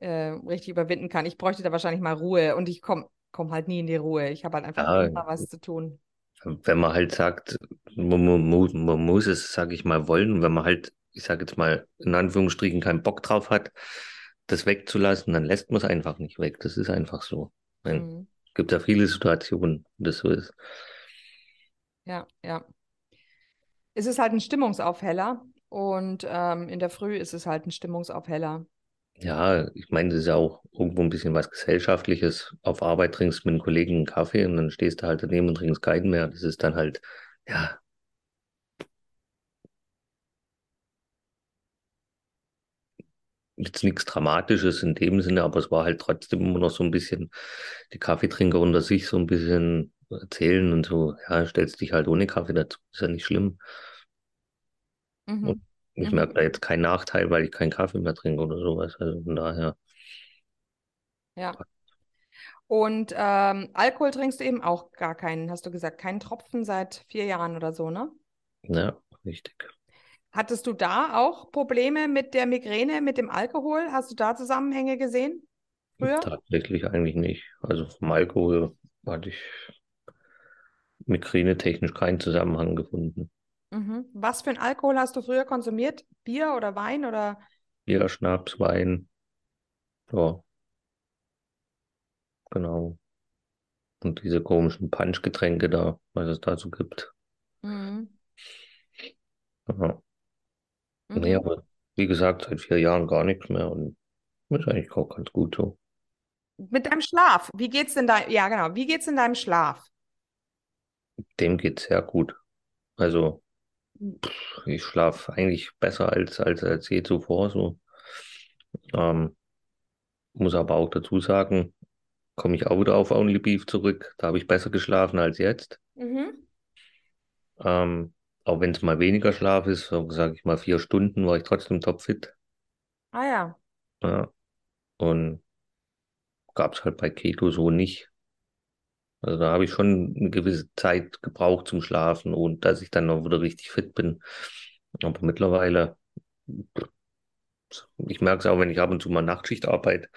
äh, richtig überwinden kann. Ich bräuchte da wahrscheinlich mal Ruhe und ich komme komm halt nie in die Ruhe. Ich habe halt einfach ja, immer was zu tun. Wenn man halt sagt, man, man, man muss es, sage ich mal, wollen, wenn man halt, ich sage jetzt mal, in Anführungsstrichen keinen Bock drauf hat, das wegzulassen, dann lässt man es einfach nicht weg. Das ist einfach so. Mhm. Es gibt ja viele Situationen, wo das so ist ja, ja. Es ist halt ein Stimmungsaufheller und ähm, in der Früh ist es halt ein Stimmungsaufheller. Ja, ich meine, das ist ja auch irgendwo ein bisschen was Gesellschaftliches. Auf Arbeit trinkst du mit einem Kollegen einen Kaffee und dann stehst du halt daneben und trinkst keinen mehr. Das ist dann halt, ja. Jetzt nichts Dramatisches in dem Sinne, aber es war halt trotzdem immer noch so ein bisschen die Kaffeetrinker unter sich so ein bisschen erzählen und so, ja, stellst dich halt ohne Kaffee dazu, ist ja nicht schlimm. Mhm. Ich mhm. merke da jetzt keinen Nachteil, weil ich keinen Kaffee mehr trinke oder sowas. Also von daher. Ja. Und ähm, Alkohol trinkst du eben auch gar keinen, hast du gesagt, keinen Tropfen seit vier Jahren oder so, ne? Ja, richtig. Hattest du da auch Probleme mit der Migräne, mit dem Alkohol? Hast du da Zusammenhänge gesehen? Früher? Tatsächlich eigentlich nicht. Also vom Alkohol hatte ich migränetechnisch keinen Zusammenhang gefunden. Mhm. Was für ein Alkohol hast du früher konsumiert? Bier oder Wein oder? Bier, Schnaps, Wein. Ja. Genau. Und diese komischen Punchgetränke da, was es dazu gibt. Mhm. Ja. Nee, Mhm. aber wie gesagt, seit vier Jahren gar nichts mehr und ist eigentlich auch ganz gut so. Mit deinem Schlaf, wie geht's denn da? Ja, genau. Wie geht's in deinem Schlaf? Dem geht's sehr gut. Also ich schlafe eigentlich besser als, als, als je zuvor so. Ähm, muss aber auch dazu sagen, komme ich auch wieder auf Only Beef zurück. Da habe ich besser geschlafen als jetzt. Mhm. Ähm, auch wenn es mal weniger Schlaf ist, so sage ich mal vier Stunden, war ich trotzdem topfit. Ah ja. Ja. Und gab es halt bei Keto so nicht. Also da habe ich schon eine gewisse Zeit gebraucht zum Schlafen und dass ich dann noch wieder richtig fit bin. Aber mittlerweile, ich merke es auch, wenn ich ab und zu mal Nachtschicht arbeite,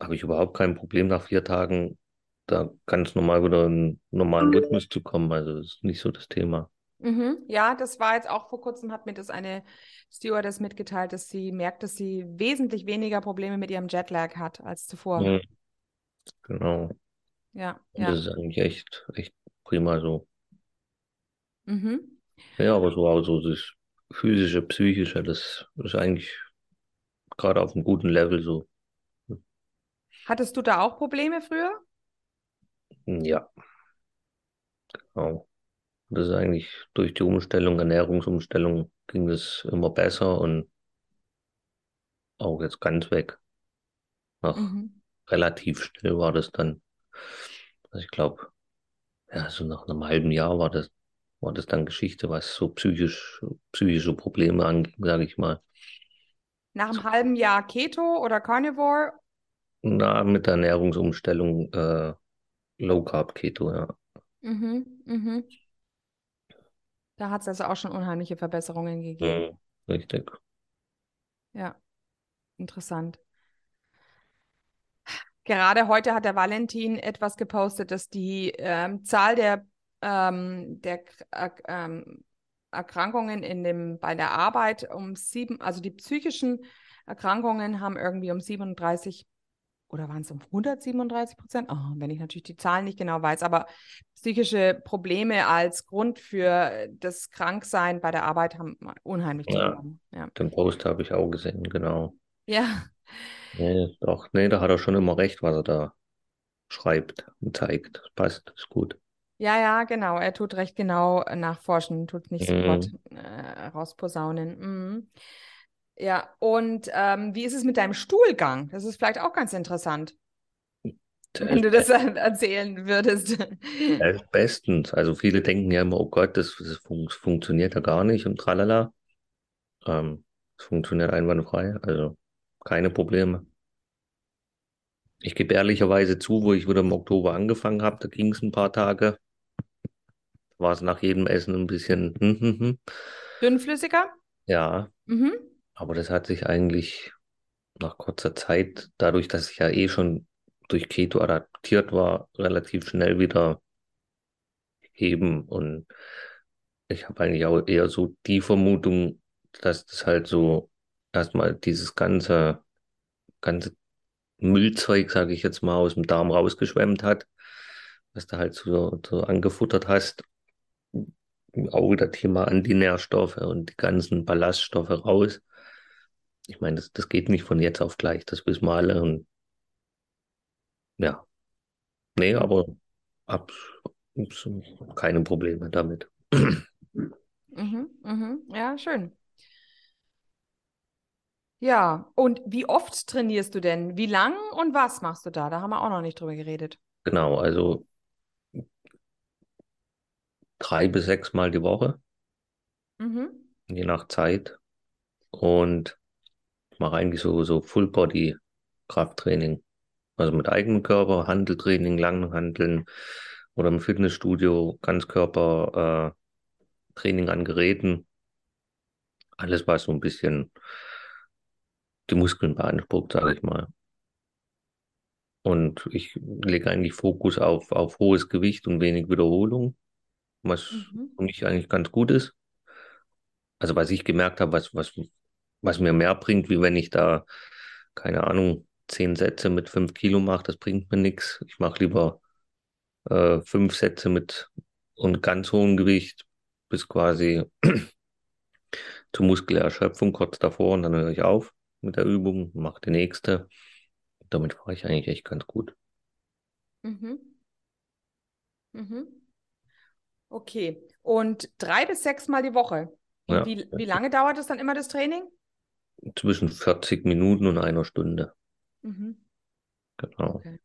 habe ich überhaupt kein Problem nach vier Tagen, da ganz normal wieder in einen normalen Rhythmus zu kommen. Also das ist nicht so das Thema. Mhm. Ja, das war jetzt auch vor kurzem, hat mir das eine Stewardess mitgeteilt, dass sie merkt, dass sie wesentlich weniger Probleme mit ihrem Jetlag hat als zuvor. Mhm, genau. Ja, ja. das ist eigentlich echt, echt prima so. Mhm. Ja, aber so auch so das physische, psychische, das ist eigentlich gerade auf einem guten Level so. Hattest du da auch Probleme früher? Ja, genau. Das ist eigentlich durch die Umstellung, Ernährungsumstellung ging es immer besser und auch jetzt ganz weg. Nach Mhm. relativ schnell war das dann. Also ich glaube, ja, so nach einem halben Jahr war das, war das dann Geschichte, was so psychisch, psychische Probleme anging, sage ich mal. Nach einem halben Jahr Keto oder Carnivore? Na, mit der Ernährungsumstellung äh, Low Carb Keto, ja. Mhm. Mhm. Da hat es also auch schon unheimliche Verbesserungen gegeben. Mhm, richtig. Ja, interessant. Gerade heute hat der Valentin etwas gepostet, dass die ähm, Zahl der, ähm, der äh, ähm, Erkrankungen in dem, bei der Arbeit um sieben, also die psychischen Erkrankungen haben irgendwie um 37 oder waren es um 137 Prozent? Oh, wenn ich natürlich die Zahlen nicht genau weiß, aber psychische Probleme als Grund für das Kranksein bei der Arbeit haben unheimlich Ja. Ja. den Post habe ich auch gesehen, genau. Ja. Nee, doch, nee, da hat er schon immer recht, was er da schreibt und zeigt. Das passt, ist gut. Ja, ja, genau. Er tut recht genau nachforschen, tut nicht sofort Mhm. äh, rausposaunen. Mhm. Ja, und ähm, wie ist es mit deinem Stuhlgang? Das ist vielleicht auch ganz interessant, wenn du das dann [laughs] erzählen würdest. ist bestens. Also viele denken ja immer, oh Gott, das, das fun funktioniert ja gar nicht und tralala. Ähm, es funktioniert einwandfrei, also keine Probleme. Ich gebe ehrlicherweise zu, wo ich wieder im Oktober angefangen habe, da ging es ein paar Tage, war es nach jedem Essen ein bisschen, hm, hm, hm. Dünnflüssiger? Ja, Mhm. Aber das hat sich eigentlich nach kurzer Zeit, dadurch, dass ich ja eh schon durch Keto adaptiert war, relativ schnell wieder heben. Und ich habe eigentlich auch eher so die Vermutung, dass das halt so erstmal dieses ganze, ganze Müllzeug, sage ich jetzt mal, aus dem Darm rausgeschwemmt hat, was du halt so, so angefuttert hast. Auch wieder Thema Antinährstoffe und die ganzen Ballaststoffe raus. Ich meine, das, das geht nicht von jetzt auf gleich, das wissen wir alle. Und ja, nee, aber ab, keine Probleme damit. [clears throat] Mhm. Mhm. Ja, schön. Ja, und wie oft trainierst du denn? Wie lang und was machst du da? Da haben wir auch noch nicht drüber geredet. Genau, also drei bis sechs Mal die Woche, Mhm. je nach Zeit. Und mache eigentlich so, so Full-Body-Krafttraining. Also mit eigenem Körper, Handeltraining, Langhanteln oder im Fitnessstudio, Ganzkörper, äh, Training an Geräten. Alles, was so ein bisschen die Muskeln beansprucht, sage ich mal. Und ich lege eigentlich Fokus auf, auf hohes Gewicht und wenig Wiederholung, was Mhm. für mich eigentlich ganz gut ist. Also was ich gemerkt habe, was, was, was mir mehr bringt, wie wenn ich da, keine Ahnung, zehn Sätze mit fünf Kilo mache, das bringt mir nichts. Ich mache lieber äh, fünf Sätze mit und ganz hohem Gewicht bis quasi [clears throat] zur Muskelerschöpfung kurz davor und dann höre ich auf mit der Übung, mache die nächste. Damit fahre ich eigentlich echt ganz gut. Mhm. Mhm. Okay. Und drei bis sechs Mal die Woche. Ja. wie, wie lange dauert es dann immer das Training? Zwischen 40 Minuten und einer Stunde. Mhm. Genau. Okay.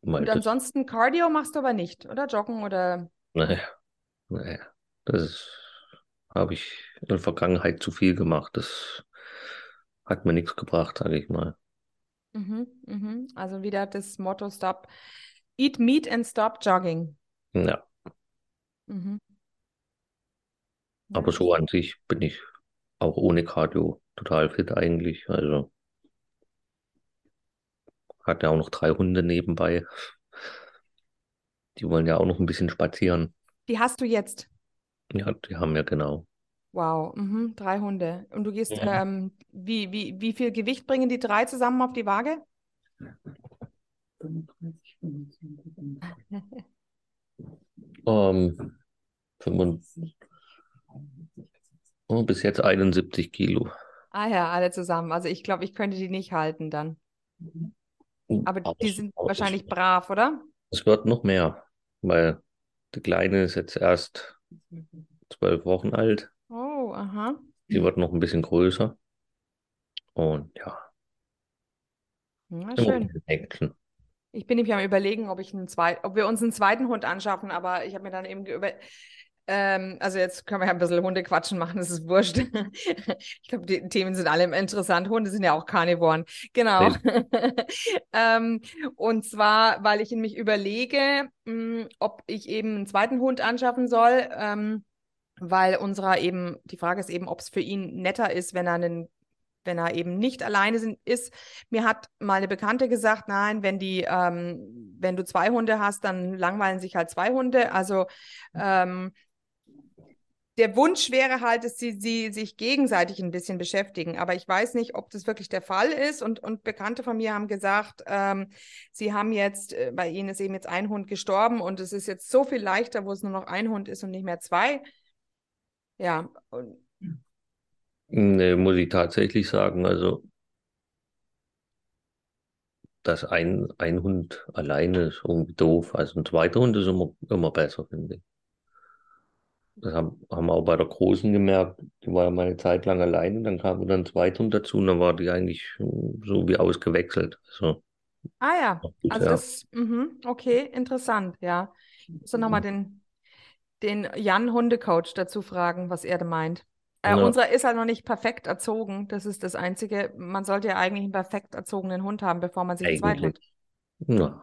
Und ansonsten Cardio machst du aber nicht, oder? Joggen oder? naja, naja, das habe ich in der Vergangenheit zu viel gemacht. Das hat mir nichts gebracht, sage ich mal. Mhm. Mhm. Also wieder das Motto Stop. Eat meat and stop jogging. Ja, Mhm. aber so an sich bin ich auch ohne Cardio total fit eigentlich. Also hat ja auch noch drei Hunde nebenbei. Die wollen ja auch noch ein bisschen spazieren. Die hast du jetzt. Ja, die haben ja genau. Wow. Mhm. Drei Hunde. Und du gehst, Mhm. ähm, wie, wie, wie viel Gewicht bringen die drei zusammen auf die Waage? 35, 25. Ähm, 75, oh, bis jetzt 71 Kilo. Ah ja, alle zusammen. Also ich glaube, ich könnte die nicht halten dann. Aber Aber die es- sind wahrscheinlich brav, oder? Es wird noch mehr, weil die Kleine ist jetzt erst zwölf Wochen alt. Oh, aha. Die wird noch ein bisschen größer. Und ja, immer schön. Action. Ich bin nämlich am Überlegen, ob ich einen zweit, ob wir uns einen zweiten Hund anschaffen, aber ich habe mir dann eben über, ähm, also jetzt können wir ja ein bisschen Hundequatschen machen, das ist wurscht. [laughs] Ich glaube, die Themen sind alle interessant. Hunde sind ja auch Karnivoren. Genau. [laughs] Ähm, und zwar, weil ich mich überlege, mh, ob ich eben einen zweiten Hund anschaffen soll, ähm, weil unserer eben, die Frage ist eben, ob es für ihn netter ist, wenn er einen wenn er eben nicht alleine sind, ist. Mir hat mal eine Bekannte gesagt, nein, wenn die, ähm, wenn du zwei Hunde hast, dann langweilen sich halt zwei Hunde. Also ähm, der Wunsch wäre halt, dass sie, sie sich gegenseitig ein bisschen beschäftigen. Aber ich weiß nicht, ob das wirklich der Fall ist. Und, und Bekannte von mir haben gesagt, ähm, sie haben jetzt, äh, bei ihnen ist eben jetzt ein Hund gestorben und es ist jetzt so viel leichter, wo es nur noch ein Hund ist und nicht mehr zwei. Ja, Nee, muss ich tatsächlich sagen, also, dass ein, ein Hund alleine ist irgendwie doof. Also ein zweiter Hund ist immer, immer besser, finde ich. Das haben, haben wir auch bei der Großen gemerkt. Die war ja mal eine Zeit lang alleine, dann kam wieder ein zweiter Hund dazu und dann war die eigentlich mm, so wie ausgewechselt. Also, Ah ja, also ja. das, mhm, okay, interessant, ja. Ich muss dann nochmal den, den Jan Hundecoach dazu fragen, was er da meint. Äh, Ja. Unserer ist halt noch nicht perfekt erzogen, das ist das Einzige. Man sollte ja eigentlich einen perfekt erzogenen Hund haben, bevor man sich einen zweiten Hund. Eigentlich. Ja.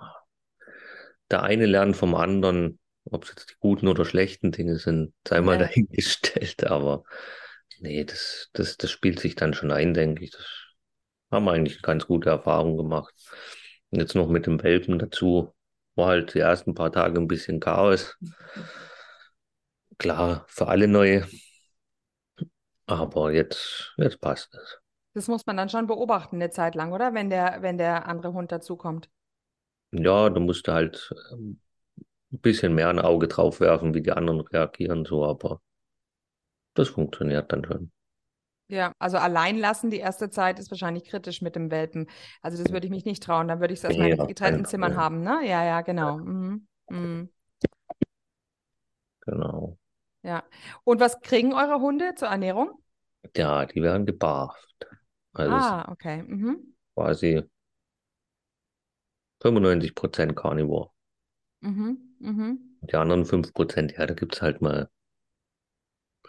Der eine lernt vom anderen, ob es jetzt die guten oder schlechten Dinge sind, sei mal Ja. dahingestellt, aber nee, das, das, das spielt sich dann schon ein, denke ich. Das haben wir eigentlich eine ganz gute Erfahrung gemacht. Und jetzt noch mit dem Welpen dazu, war halt die ersten paar Tage ein bisschen Chaos. Klar, für alle neu, aber jetzt, jetzt passt es. Das muss man dann schon beobachten eine Zeit lang, oder? Wenn der, wenn der andere Hund dazukommt. Ja, da musst du halt ähm, ein bisschen mehr ein Auge drauf werfen, wie die anderen reagieren, so, aber das funktioniert dann schon. Ja, also allein lassen die erste Zeit ist wahrscheinlich kritisch mit dem Welpen. Also das würde ich mich nicht trauen. Dann würde ich es erstmal Nee, in getrennten keinen Zimmern haben, ne? Ja, ja, genau. Mhm. Mhm. Genau. Ja. Und was kriegen eure Hunde zur Ernährung? Ja, die werden gebarft. Also Ah, okay. Mhm. quasi 95% Carnivore. Mhm. Mhm. Die anderen 5%, ja, da gibt's halt mal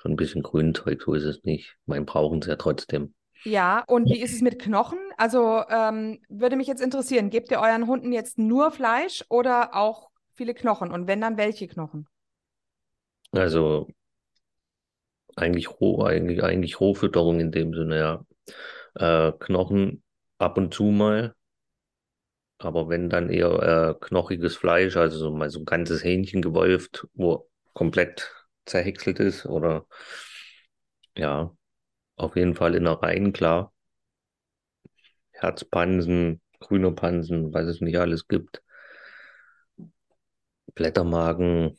so ein bisschen Grünzeug, so ist es nicht. Mein brauchen sie ja trotzdem. Ja, und wie ist es mit Knochen? Also ähm, würde mich jetzt interessieren, gebt ihr euren Hunden jetzt nur Fleisch oder auch viele Knochen? Und wenn dann welche Knochen? Also eigentlich roh, eigentlich, eigentlich Rohfütterung in dem Sinne, ja. Äh, Knochen ab und zu mal, aber wenn dann eher äh, knochiges Fleisch, also so mal so ein ganzes Hähnchen gewolft, wo komplett zerhäckselt ist oder ja, auf jeden Fall Innereien, klar. Herzpansen, grüner Pansen, was es nicht alles gibt. Blättermagen,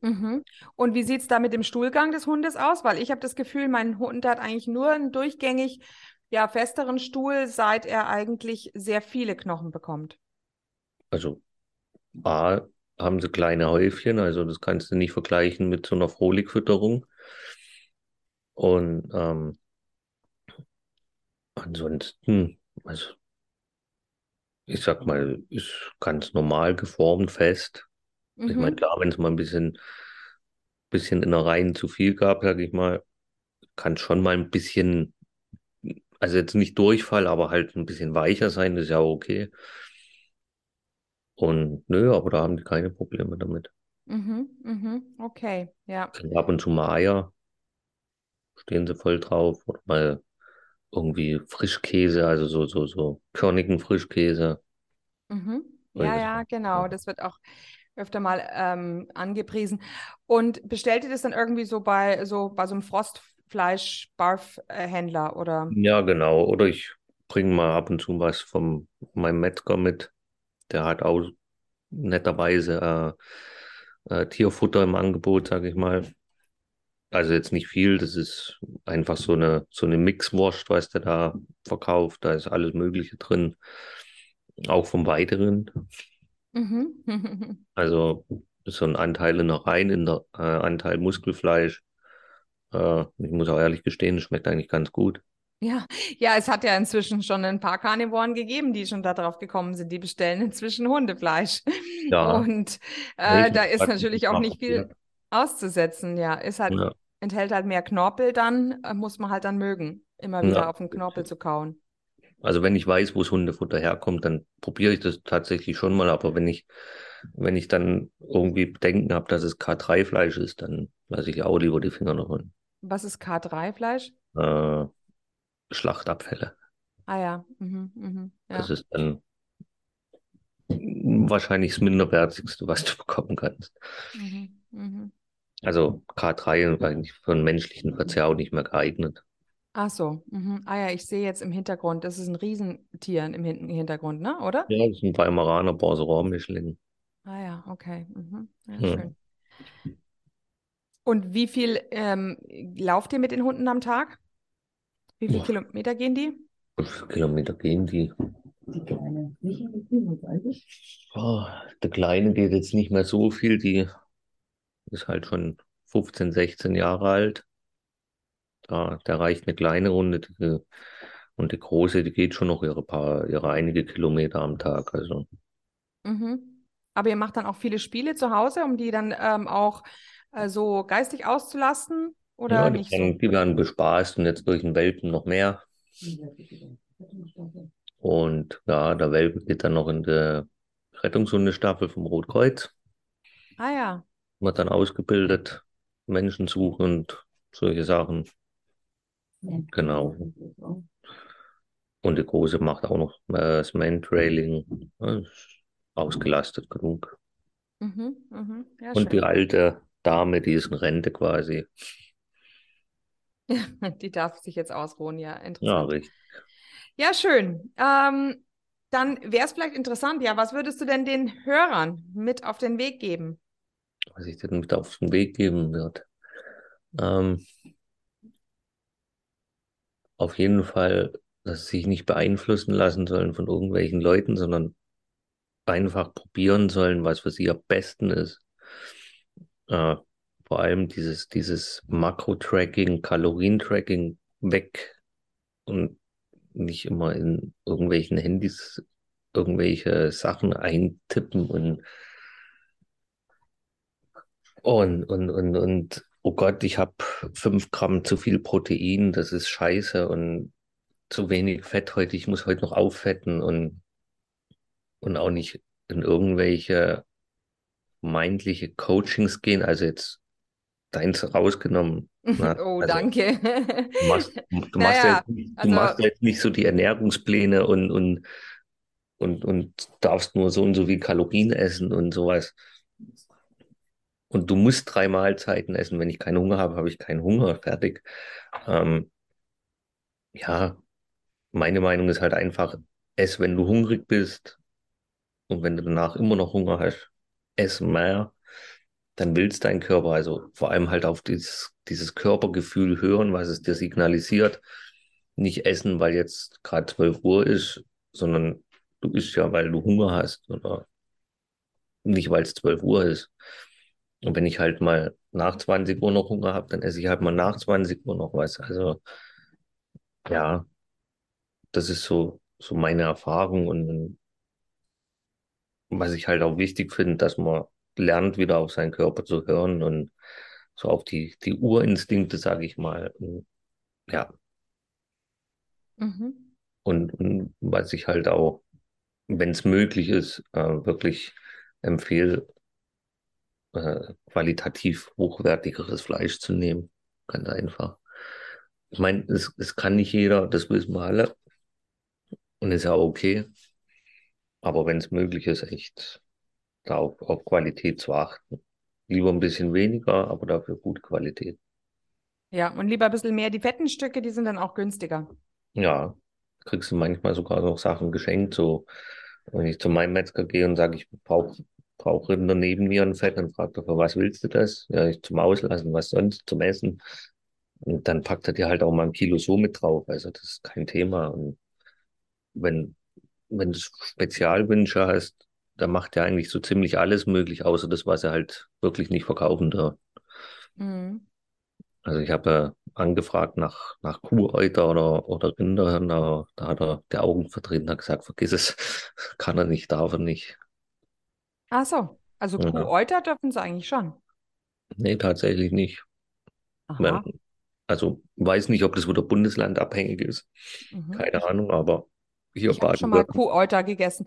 Mhm. Und wie sieht es da mit dem Stuhlgang des Hundes aus? Weil ich habe das Gefühl, mein Hund hat eigentlich nur einen durchgängig ja, festeren Stuhl, seit er eigentlich sehr viele Knochen bekommt. Also A, haben sie kleine Häufchen, also das kannst du nicht vergleichen mit so einer Frohligfütterung. Und ähm, ansonsten, also ich sag mal, ist ganz normal geformt, fest. Ich meine, Mhm. klar, wenn es mal ein bisschen, bisschen Innereien zu viel gab, sag ich mal, kann schon mal ein bisschen, also jetzt nicht Durchfall, aber halt ein bisschen weicher sein, ist ja auch okay. Und nö, aber da haben die keine Probleme damit. Mhm. Mhm. Okay, ja. Kriegen ab und zu mal Eier, stehen sie voll drauf. Oder mal irgendwie Frischkäse, also so, so, so körnigen Frischkäse. Mhm. Ja, das ja, genau. Das wird auch öfter mal ähm, angepriesen. Und bestellt ihr das dann irgendwie so bei so bei so einem Frostfleisch-Barf-Händler oder? Ja, genau. Oder ich bringe mal ab und zu was von meinem Metzger mit. Der hat auch netterweise äh, äh, Tierfutter im Angebot, sage ich mal. Also jetzt nicht viel, das ist einfach so eine, so eine Mixwurst, was der da verkauft. Da ist alles Mögliche drin, auch vom Weiteren. Mhm. [laughs] Also so ein Anteil Innereien, in der, äh, Anteil Muskelfleisch. Äh, ich muss auch ehrlich gestehen, es schmeckt eigentlich ganz gut. Ja, ja, es hat ja inzwischen schon ein paar Karnivoren gegeben, die schon darauf gekommen sind. Die bestellen inzwischen Hundefleisch. Ja, Und äh, da ist natürlich auch nicht viel auszusetzen. Ja, ist halt, Ja, enthält halt mehr Knorpel, dann äh, muss man halt dann mögen, immer wieder ja. auf den Knorpel zu kauen. Also wenn ich weiß, wo das Hundefutter herkommt, dann probiere ich das tatsächlich schon mal. Aber wenn ich, wenn ich dann irgendwie Bedenken habe, dass es K3-Fleisch ist, dann lasse ich auch lieber die Finger davon. Was ist K3-Fleisch? Äh, Schlachtabfälle. Ah ja, mhm, mhm, Das ja. ist dann wahrscheinlich das Minderwertigste, was du [laughs] bekommen kannst. Mhm, mhm. Also K3 ist eigentlich für einen menschlichen Verzehr auch nicht mehr geeignet. Ach so, mhm. Ah ja, ich sehe jetzt im Hintergrund, das ist ein Riesentier im Hin- Hintergrund, ne? Oder? Ja, das ist ein Weimaraner Borseron-Mischling. Ah ja, okay. Mhm. Ja, Hm. schön. Und wie viel ähm, lauft ihr mit den Hunden am Tag? Wie viele Boah, Kilometer gehen die? wie viele Kilometer gehen die? Die Kleine. Nicht in die. Oh, der Kleine geht jetzt nicht mehr so viel, die ist halt schon 15, 16 Jahre alt. Da, da reicht eine kleine Runde. Die, und die große, die geht schon noch ihre paar, ihre einige Kilometer am Tag. Also Mhm. Aber ihr macht dann auch viele Spiele zu Hause, um die dann ähm, auch äh, so geistig auszulasten oder ja, die nicht so? werden, die werden bespaßt und jetzt durch den Welpen noch mehr. Die. Und ja, der Welpe geht dann noch in die Rettungshundestaffel vom Rotkreuz, Ah ja. wird dann ausgebildet, Menschen suchen und solche Sachen. Ja. Genau. Und die Große macht auch noch äh, das Mantrailing. Ja, ausgelastet genug. Mhm, mhm. Ja, Und die schön. alte Dame, die ist in Rente quasi. [laughs] Die darf sich jetzt ausruhen, ja, Ja, interessant. richtig. Ja, schön. Ähm, dann wäre es vielleicht interessant, ja, was würdest du denn den Hörern mit auf den Weg geben? Was ich dir mit auf den Weg geben wird. Ähm, auf jeden Fall, dass sie sich nicht beeinflussen lassen sollen von irgendwelchen Leuten, sondern einfach probieren sollen, was für sie am besten ist. Äh, vor allem dieses, dieses Makro-Tracking, Kalorien-Tracking weg und nicht immer in irgendwelchen Handys irgendwelche Sachen eintippen und, und, und, und, und oh Gott, ich habe fünf Gramm zu viel Protein, das ist scheiße und zu wenig Fett heute, ich muss heute noch auffetten und, und auch nicht in irgendwelche meintliche Coachings gehen, also jetzt deins rausgenommen. [laughs] Ne? Oh, Also danke. du machst, du [laughs] machst ja Naja, jetzt nicht, du also machst jetzt nicht so die Ernährungspläne und, und, und, und darfst nur so und so viel Kalorien essen und sowas. Und du musst drei Mahlzeiten essen. Wenn ich keinen Hunger habe, habe ich keinen Hunger. Fertig. Ähm, ja, meine Meinung ist halt einfach, ess, wenn du hungrig bist. Und wenn du danach immer noch Hunger hast, ess mehr. dann will es dein Körper, also vor allem halt auf dieses, dieses Körpergefühl hören, was es dir signalisiert. Nicht essen, weil jetzt gerade 12 Uhr ist, sondern du isst ja, weil du Hunger hast oder nicht, weil es 12 Uhr ist. Und wenn ich halt mal nach 20 Uhr noch Hunger habe, dann esse ich halt mal nach 20 Uhr noch was. Also ja, das ist so, so meine Erfahrung und was ich halt auch wichtig finde, dass man lernt, wieder auf seinen Körper zu hören und so auf die, die Urinstinkte, sage ich mal. Ja. Mhm. Und, und was ich halt auch, wenn es möglich ist, äh, wirklich empfehle, äh, qualitativ hochwertigeres Fleisch zu nehmen. Ganz einfach. Ich meine, es, es kann nicht jeder, das wissen wir alle. Und ist ja okay. Aber wenn es möglich ist, echt da auf, auf Qualität zu achten. Lieber ein bisschen weniger, aber dafür gute Qualität. Ja, und lieber ein bisschen mehr. Die fetten Stücke, die sind dann auch günstiger. Ja, kriegst du manchmal sogar noch Sachen geschenkt. So, wenn ich zu meinem Metzger gehe und sage, ich brauche brauch Rinder neben mir ein Fett, dann fragt er, für was willst du das? Ja, ich zum Auslassen, was sonst, zum Essen. Und dann packt er dir halt auch mal ein Kilo so mit drauf. Also das ist kein Thema. Und wenn, wenn du Spezialwünsche hast, dann macht er eigentlich so ziemlich alles möglich, außer das, was er halt wirklich nicht verkaufen darf. Mhm. Also ich habe äh, angefragt nach, nach Kuhäuter oder, oder Rindern, da, da hat er die Augen verdreht hat gesagt, vergiss es, [laughs] kann er nicht, darf er nicht. Ach so, also Ja. Kuhäuter dürfen sie eigentlich schon. Nee, tatsächlich nicht. Aha. Also weiß nicht, ob das wieder bundeslandabhängig ist. Mhm. Keine Ahnung, aber hier Ich habe schon mal. Kuhäuter gegessen,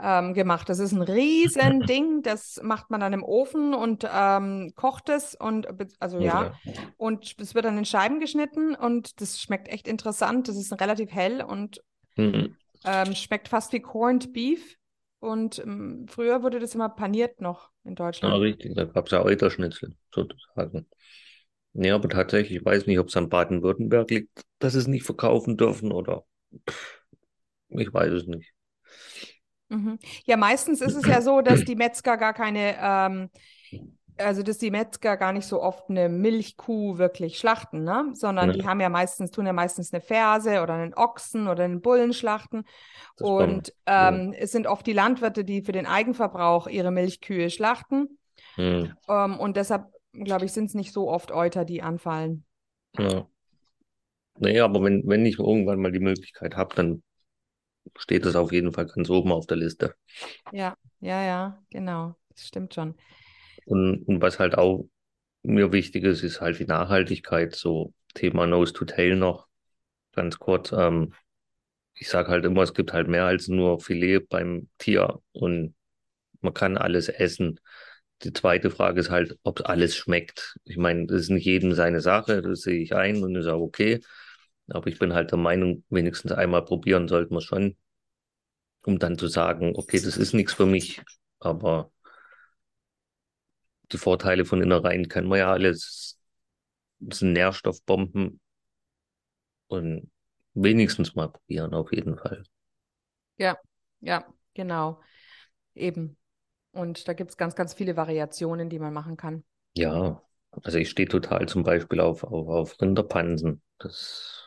ähm, gemacht. Das ist ein riesen Ding. [laughs] Das macht man dann im Ofen und ähm, kocht es und also ja. Und es wird dann in Scheiben geschnitten und das schmeckt echt interessant. Das ist relativ hell und Mhm. ähm, schmeckt fast wie Corned Beef. Und ähm, früher wurde das immer paniert noch in Ja, Deutschland. richtig, da gab es ja Euterschnitzel, sozusagen. Nee, aber tatsächlich, ich weiß nicht, ob es an Baden-Württemberg liegt, dass sie es nicht verkaufen dürfen oder pff, ich weiß es nicht. Mhm. Ja, meistens ist es ja so, dass die Metzger gar keine, ähm, also dass die Metzger gar nicht so oft eine Milchkuh wirklich schlachten, ne? Sondern Ja. die haben ja meistens, tun ja meistens eine Ferse oder einen Ochsen oder einen Bullen schlachten. Das. Und ähm, es sind oft die Landwirte, die für den Eigenverbrauch ihre Milchkühe schlachten. Hm, Ähm, und deshalb, glaube ich, sind es nicht so oft Euter, die anfallen. ja. Nee, aber wenn, wenn ich irgendwann mal die Möglichkeit habe, dann steht das auf jeden Fall ganz oben auf der Liste. Ja, ja, ja, genau. Das stimmt schon. Und, und was halt auch mir wichtig ist, ist halt die Nachhaltigkeit, so Thema Nose to Tail noch, ganz kurz. Ähm, ich sage halt immer, es gibt halt mehr als nur Filet beim Tier und man kann alles essen. Die zweite Frage ist halt, ob alles schmeckt. Ich meine, das ist nicht jedem seine Sache, das sehe ich ein und ist auch okay. Aber ich bin halt der Meinung, wenigstens einmal probieren sollte man schon, um dann zu sagen, okay, das ist nichts für mich. Aber die Vorteile von Innereien kennen wir ja alles. Das sind Nährstoffbomben und wenigstens mal probieren, auf jeden Fall. Ja, genau. Eben. Und da gibt es ganz, ganz viele Variationen, die man machen kann. Ja, also ich stehe total zum Beispiel auf, auf, auf Rinderpansen. Das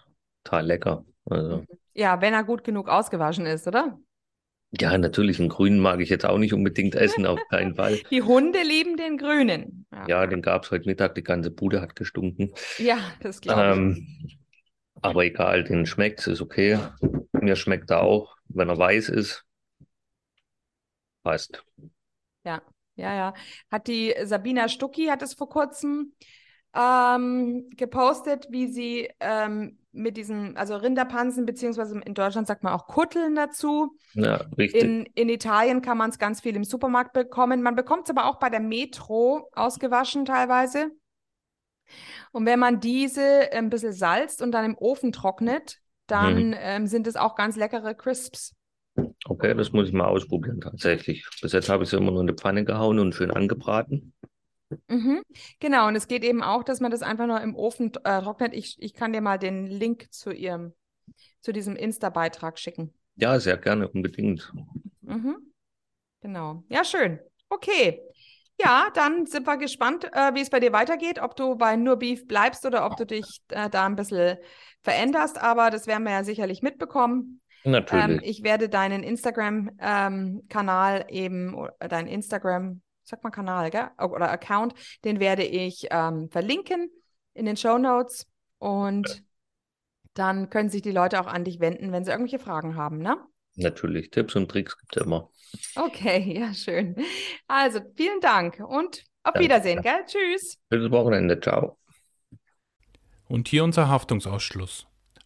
total lecker. Also, Ja, wenn er gut genug ausgewaschen ist, oder? ja, natürlich, einen grünen mag ich jetzt auch nicht unbedingt essen, auf keinen [laughs] Fall. Die Hunde lieben den Grünen. Ja, den gab es heute Mittag, die ganze Bude hat gestunken. Ja, das glaube ich. Ähm, aber egal, den schmeckt ist okay. Mir schmeckt er auch, wenn er weiß ist. Passt. Ja, ja. Hat die Sabina Stucki hat es vor kurzem ähm, gepostet, wie sie ähm, mit diesen, also Rinderpansen, beziehungsweise in Deutschland sagt man auch Kutteln dazu. Ja, richtig. In, in Italien kann man es ganz viel im Supermarkt bekommen. Man bekommt es aber auch bei der Metro ausgewaschen teilweise. Und wenn man diese ein bisschen salzt und dann im Ofen trocknet, dann ähm, sind es auch ganz leckere Crisps. Okay, das muss ich mal ausprobieren, tatsächlich. Bis jetzt habe ich sie immer nur in die Pfanne gehauen und schön angebraten. Mhm. Genau, und es geht eben auch, dass man das einfach nur im Ofen äh, trocknet. Ich, ich kann dir mal den Link zu ihrem, zu diesem Insta-Beitrag schicken. Ja, sehr gerne, unbedingt. Mhm. Genau. Ja, schön. Okay. Ja, dann sind wir gespannt, äh, wie es bei dir weitergeht, ob du bei nur Beef bleibst oder ob du dich äh, da ein bisschen veränderst. Aber das werden wir ja sicherlich mitbekommen. Natürlich. Ähm, ich werde deinen Instagram-Kanal ähm, eben, dein Instagram, sag mal Kanal, gell? Oder Account, den werde ich ähm, verlinken in den Show Notes. Und dann können sich die Leute auch an dich wenden, wenn sie irgendwelche Fragen haben, ne? Natürlich. Tipps und Tricks gibt es immer. Okay, [laughs] ja, schön. Also, vielen Dank und auf Danke. Wiedersehen, gell? Tschüss. Schönes Wochenende. Ciao. Und hier unser Haftungsausschluss.